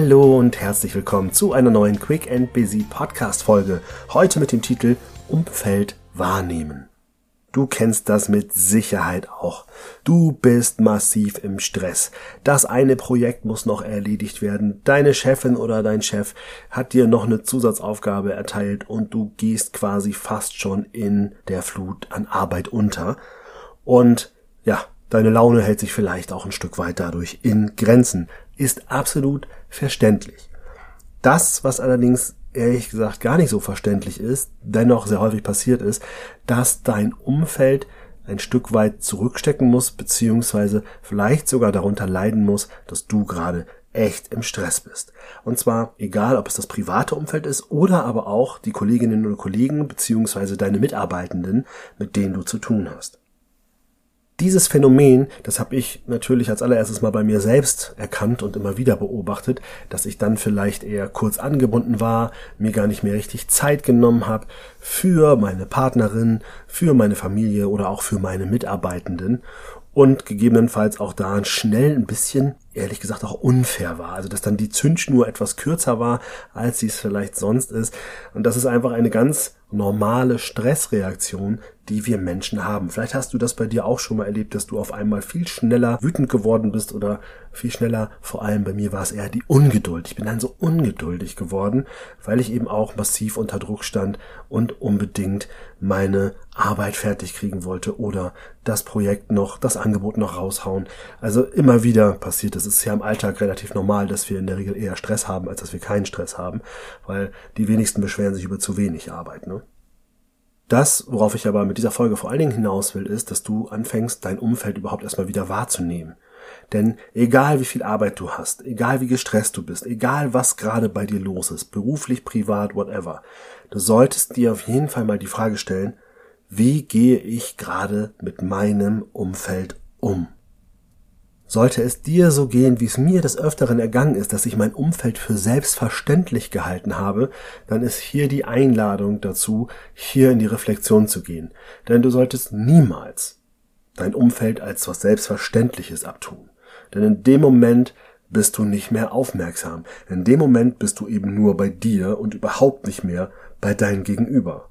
Hallo und herzlich willkommen zu einer neuen Quick and Busy Podcast Folge. Heute mit dem Titel Umfeld wahrnehmen. Du kennst das mit Sicherheit auch. Du bist massiv im Stress. Das eine Projekt muss noch erledigt werden. Deine Chefin oder dein Chef hat dir noch eine Zusatzaufgabe erteilt und du gehst quasi fast schon in der Flut an Arbeit unter. Und ja, deine Laune hält sich vielleicht auch ein Stück weit dadurch in Grenzen. Ist absolut verständlich. Das, was allerdings ehrlich gesagt gar nicht so verständlich ist, dennoch sehr häufig passiert ist, dass dein Umfeld ein Stück weit zurückstecken muss, beziehungsweise vielleicht sogar darunter leiden muss, dass du gerade echt im Stress bist. Und zwar egal, ob es das private Umfeld ist oder aber auch die Kolleginnen oder Kollegen, beziehungsweise deine Mitarbeitenden, mit denen du zu tun hast dieses Phänomen, das habe ich natürlich als allererstes mal bei mir selbst erkannt und immer wieder beobachtet, dass ich dann vielleicht eher kurz angebunden war, mir gar nicht mehr richtig Zeit genommen habe für meine Partnerin, für meine Familie oder auch für meine Mitarbeitenden und gegebenenfalls auch da schnell ein bisschen, ehrlich gesagt, auch unfair war. Also dass dann die Zündschnur etwas kürzer war, als sie es vielleicht sonst ist. Und das ist einfach eine ganz normale Stressreaktion, die wir Menschen haben. Vielleicht hast du das bei dir auch schon mal erlebt, dass du auf einmal viel schneller wütend geworden bist oder viel schneller, vor allem bei mir war es eher die Ungeduld. Ich bin dann so ungeduldig geworden, weil ich eben auch massiv unter Druck stand und unbedingt meine Arbeit fertig kriegen wollte oder das Projekt noch, das Angebot noch raushauen. Also immer wieder passiert es. Ist ja im Alltag relativ normal, dass wir in der Regel eher Stress haben, als dass wir keinen Stress haben, weil die wenigsten beschweren sich über zu wenig Arbeit. Ne? Das, worauf ich aber mit dieser Folge vor allen Dingen hinaus will, ist, dass du anfängst, dein Umfeld überhaupt erstmal wieder wahrzunehmen. Denn egal wie viel Arbeit du hast, egal wie gestresst du bist, egal was gerade bei dir los ist, beruflich, privat, whatever, du solltest dir auf jeden Fall mal die Frage stellen, wie gehe ich gerade mit meinem Umfeld um? Sollte es dir so gehen, wie es mir des Öfteren ergangen ist, dass ich mein Umfeld für selbstverständlich gehalten habe, dann ist hier die Einladung dazu, hier in die Reflexion zu gehen. Denn du solltest niemals dein Umfeld als was Selbstverständliches abtun. Denn in dem Moment bist du nicht mehr aufmerksam. In dem Moment bist du eben nur bei dir und überhaupt nicht mehr bei deinem Gegenüber.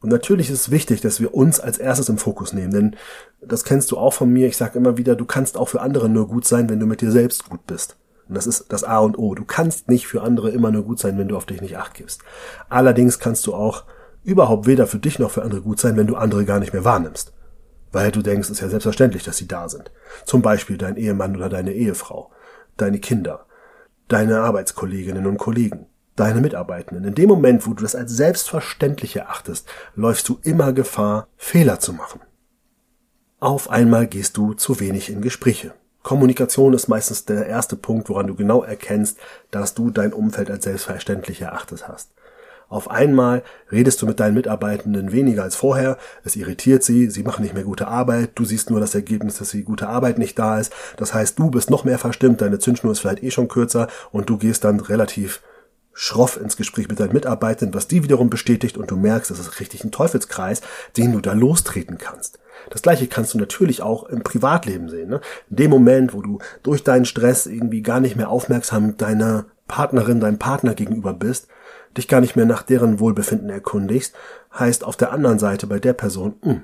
Und natürlich ist es wichtig, dass wir uns als erstes im Fokus nehmen, denn das kennst du auch von mir. Ich sage immer wieder, du kannst auch für andere nur gut sein, wenn du mit dir selbst gut bist. Und das ist das A und O. Du kannst nicht für andere immer nur gut sein, wenn du auf dich nicht acht gibst. Allerdings kannst du auch überhaupt weder für dich noch für andere gut sein, wenn du andere gar nicht mehr wahrnimmst. Weil du denkst, es ist ja selbstverständlich, dass sie da sind. Zum Beispiel dein Ehemann oder deine Ehefrau, deine Kinder, deine Arbeitskolleginnen und Kollegen deine Mitarbeitenden. In dem Moment, wo du das als selbstverständlich erachtest, läufst du immer Gefahr, Fehler zu machen. Auf einmal gehst du zu wenig in Gespräche. Kommunikation ist meistens der erste Punkt, woran du genau erkennst, dass du dein Umfeld als selbstverständlich erachtet hast. Auf einmal redest du mit deinen Mitarbeitenden weniger als vorher, es irritiert sie, sie machen nicht mehr gute Arbeit, du siehst nur das Ergebnis, dass die gute Arbeit nicht da ist, das heißt, du bist noch mehr verstimmt, deine Zündschnur ist vielleicht eh schon kürzer und du gehst dann relativ schroff ins Gespräch mit deinen Mitarbeitern, was die wiederum bestätigt und du merkst, das ist richtig ein Teufelskreis, den du da lostreten kannst. Das gleiche kannst du natürlich auch im Privatleben sehen. Ne? In dem Moment, wo du durch deinen Stress irgendwie gar nicht mehr aufmerksam deiner Partnerin, deinem Partner gegenüber bist, dich gar nicht mehr nach deren Wohlbefinden erkundigst, heißt auf der anderen Seite bei der Person, mh, hm,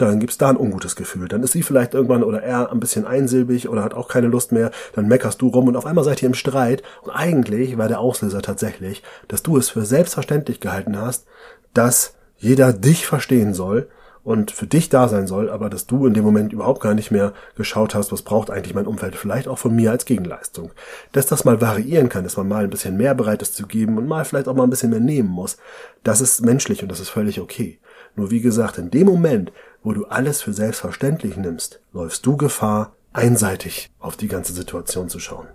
dann gibt's da ein ungutes Gefühl. Dann ist sie vielleicht irgendwann oder er ein bisschen einsilbig oder hat auch keine Lust mehr. Dann meckerst du rum und auf einmal seid ihr im Streit. Und eigentlich war der Auslöser tatsächlich, dass du es für selbstverständlich gehalten hast, dass jeder dich verstehen soll und für dich da sein soll, aber dass du in dem Moment überhaupt gar nicht mehr geschaut hast, was braucht eigentlich mein Umfeld, vielleicht auch von mir als Gegenleistung. Dass das mal variieren kann, dass man mal ein bisschen mehr bereit ist zu geben und mal vielleicht auch mal ein bisschen mehr nehmen muss, das ist menschlich und das ist völlig okay. Nur wie gesagt, in dem Moment, wo du alles für selbstverständlich nimmst, läufst du Gefahr, einseitig auf die ganze Situation zu schauen.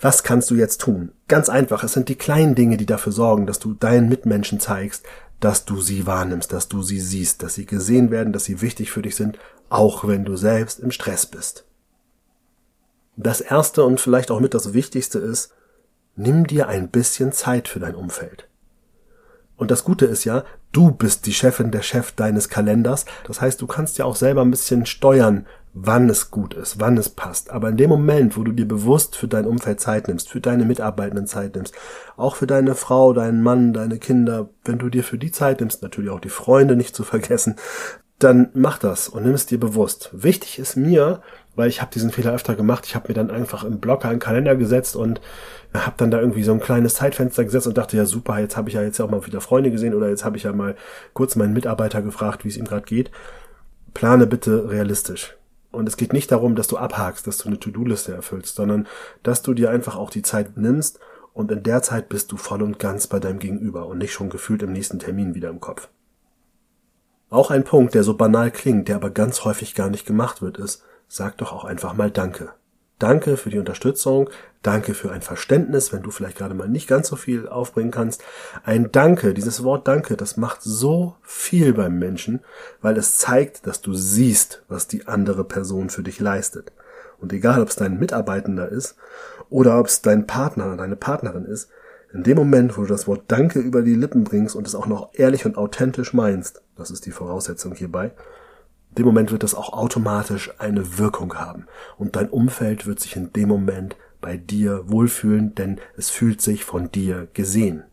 Was kannst du jetzt tun? Ganz einfach, es sind die kleinen Dinge, die dafür sorgen, dass du deinen Mitmenschen zeigst, dass du sie wahrnimmst, dass du sie siehst, dass sie gesehen werden, dass sie wichtig für dich sind, auch wenn du selbst im Stress bist. Das erste und vielleicht auch mit das Wichtigste ist, nimm dir ein bisschen Zeit für dein Umfeld. Und das Gute ist ja, Du bist die Chefin, der Chef deines Kalenders. Das heißt, du kannst ja auch selber ein bisschen steuern, wann es gut ist, wann es passt. Aber in dem Moment, wo du dir bewusst für dein Umfeld Zeit nimmst, für deine Mitarbeitenden Zeit nimmst, auch für deine Frau, deinen Mann, deine Kinder, wenn du dir für die Zeit nimmst, natürlich auch die Freunde nicht zu vergessen, dann mach das und nimm es dir bewusst. Wichtig ist mir, weil ich habe diesen Fehler öfter gemacht, ich habe mir dann einfach im Blocker einen Kalender gesetzt und habe dann da irgendwie so ein kleines Zeitfenster gesetzt und dachte, ja super, jetzt habe ich ja jetzt auch mal wieder Freunde gesehen oder jetzt habe ich ja mal kurz meinen Mitarbeiter gefragt, wie es ihm gerade geht. Plane bitte realistisch. Und es geht nicht darum, dass du abhakst, dass du eine To-Do-Liste erfüllst, sondern dass du dir einfach auch die Zeit nimmst und in der Zeit bist du voll und ganz bei deinem Gegenüber und nicht schon gefühlt im nächsten Termin wieder im Kopf. Auch ein Punkt, der so banal klingt, der aber ganz häufig gar nicht gemacht wird, ist, sag doch auch einfach mal Danke. Danke für die Unterstützung, danke für ein Verständnis, wenn du vielleicht gerade mal nicht ganz so viel aufbringen kannst. Ein Danke, dieses Wort Danke, das macht so viel beim Menschen, weil es zeigt, dass du siehst, was die andere Person für dich leistet. Und egal, ob es dein Mitarbeitender ist oder ob es dein Partner, deine Partnerin ist, in dem Moment, wo du das Wort Danke über die Lippen bringst und es auch noch ehrlich und authentisch meinst, das ist die Voraussetzung hierbei, dem Moment wird das auch automatisch eine Wirkung haben. Und dein Umfeld wird sich in dem Moment bei dir wohlfühlen, denn es fühlt sich von dir gesehen.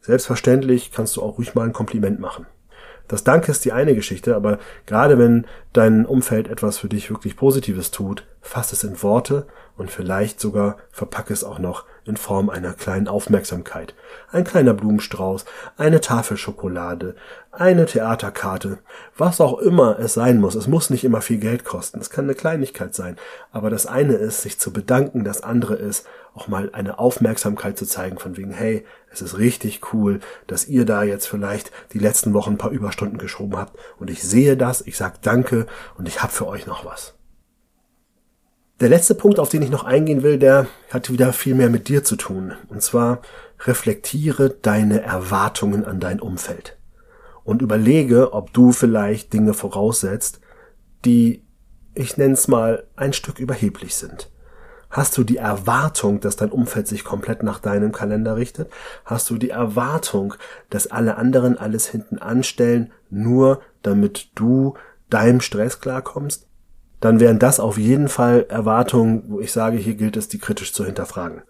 Selbstverständlich kannst du auch ruhig mal ein Kompliment machen. Das Danke ist die eine Geschichte, aber gerade wenn dein Umfeld etwas für dich wirklich Positives tut, fass es in Worte und vielleicht sogar verpacke es auch noch in Form einer kleinen Aufmerksamkeit. Ein kleiner Blumenstrauß, eine Tafel Schokolade, eine Theaterkarte, was auch immer es sein muss. Es muss nicht immer viel Geld kosten. Es kann eine Kleinigkeit sein. Aber das eine ist, sich zu bedanken. Das andere ist, auch mal eine Aufmerksamkeit zu zeigen von wegen, hey, es ist richtig cool, dass ihr da jetzt vielleicht die letzten Wochen ein paar Überstunden geschoben habt. Und ich sehe das, ich sag Danke und ich hab für euch noch was. Der letzte Punkt, auf den ich noch eingehen will, der hat wieder viel mehr mit dir zu tun. Und zwar reflektiere deine Erwartungen an dein Umfeld. Und überlege, ob du vielleicht Dinge voraussetzt, die, ich nenne es mal, ein Stück überheblich sind. Hast du die Erwartung, dass dein Umfeld sich komplett nach deinem Kalender richtet? Hast du die Erwartung, dass alle anderen alles hinten anstellen, nur damit du deinem Stress klarkommst? Dann wären das auf jeden Fall Erwartungen, wo ich sage, hier gilt es, die kritisch zu hinterfragen.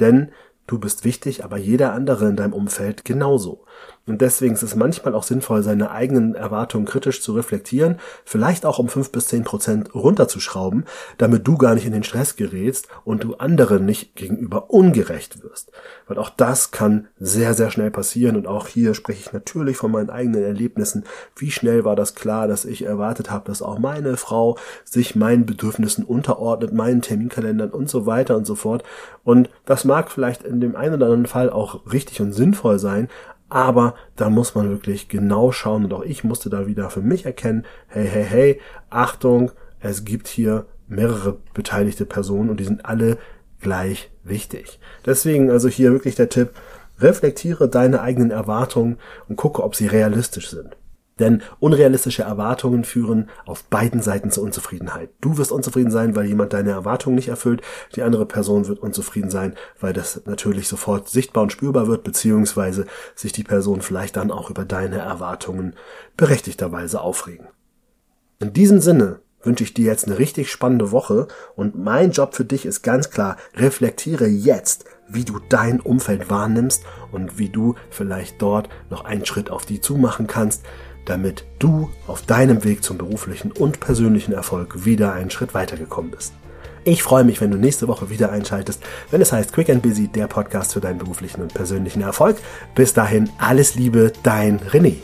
Denn du bist wichtig, aber jeder andere in deinem Umfeld genauso. Und deswegen ist es manchmal auch sinnvoll, seine eigenen Erwartungen kritisch zu reflektieren, vielleicht auch um fünf bis zehn Prozent runterzuschrauben, damit du gar nicht in den Stress gerätst und du anderen nicht gegenüber ungerecht wirst. Weil auch das kann sehr, sehr schnell passieren und auch hier spreche ich natürlich von meinen eigenen Erlebnissen. Wie schnell war das klar, dass ich erwartet habe, dass auch meine Frau sich meinen Bedürfnissen unterordnet, meinen Terminkalendern und so weiter und so fort. Und das mag vielleicht in dem einen oder anderen Fall auch richtig und sinnvoll sein, aber da muss man wirklich genau schauen und auch ich musste da wieder für mich erkennen, hey, hey, hey, Achtung, es gibt hier mehrere beteiligte Personen und die sind alle gleich wichtig. Deswegen also hier wirklich der Tipp, reflektiere deine eigenen Erwartungen und gucke, ob sie realistisch sind. Denn unrealistische Erwartungen führen auf beiden Seiten zur Unzufriedenheit. Du wirst unzufrieden sein, weil jemand deine Erwartungen nicht erfüllt. Die andere Person wird unzufrieden sein, weil das natürlich sofort sichtbar und spürbar wird, beziehungsweise sich die Person vielleicht dann auch über deine Erwartungen berechtigterweise aufregen. In diesem Sinne wünsche ich dir jetzt eine richtig spannende Woche und mein Job für dich ist ganz klar, reflektiere jetzt, wie du dein Umfeld wahrnimmst und wie du vielleicht dort noch einen Schritt auf die zumachen kannst, damit du auf deinem Weg zum beruflichen und persönlichen Erfolg wieder einen Schritt weitergekommen bist. Ich freue mich, wenn du nächste Woche wieder einschaltest, wenn es heißt Quick and Busy, der Podcast für deinen beruflichen und persönlichen Erfolg. Bis dahin alles Liebe, dein René.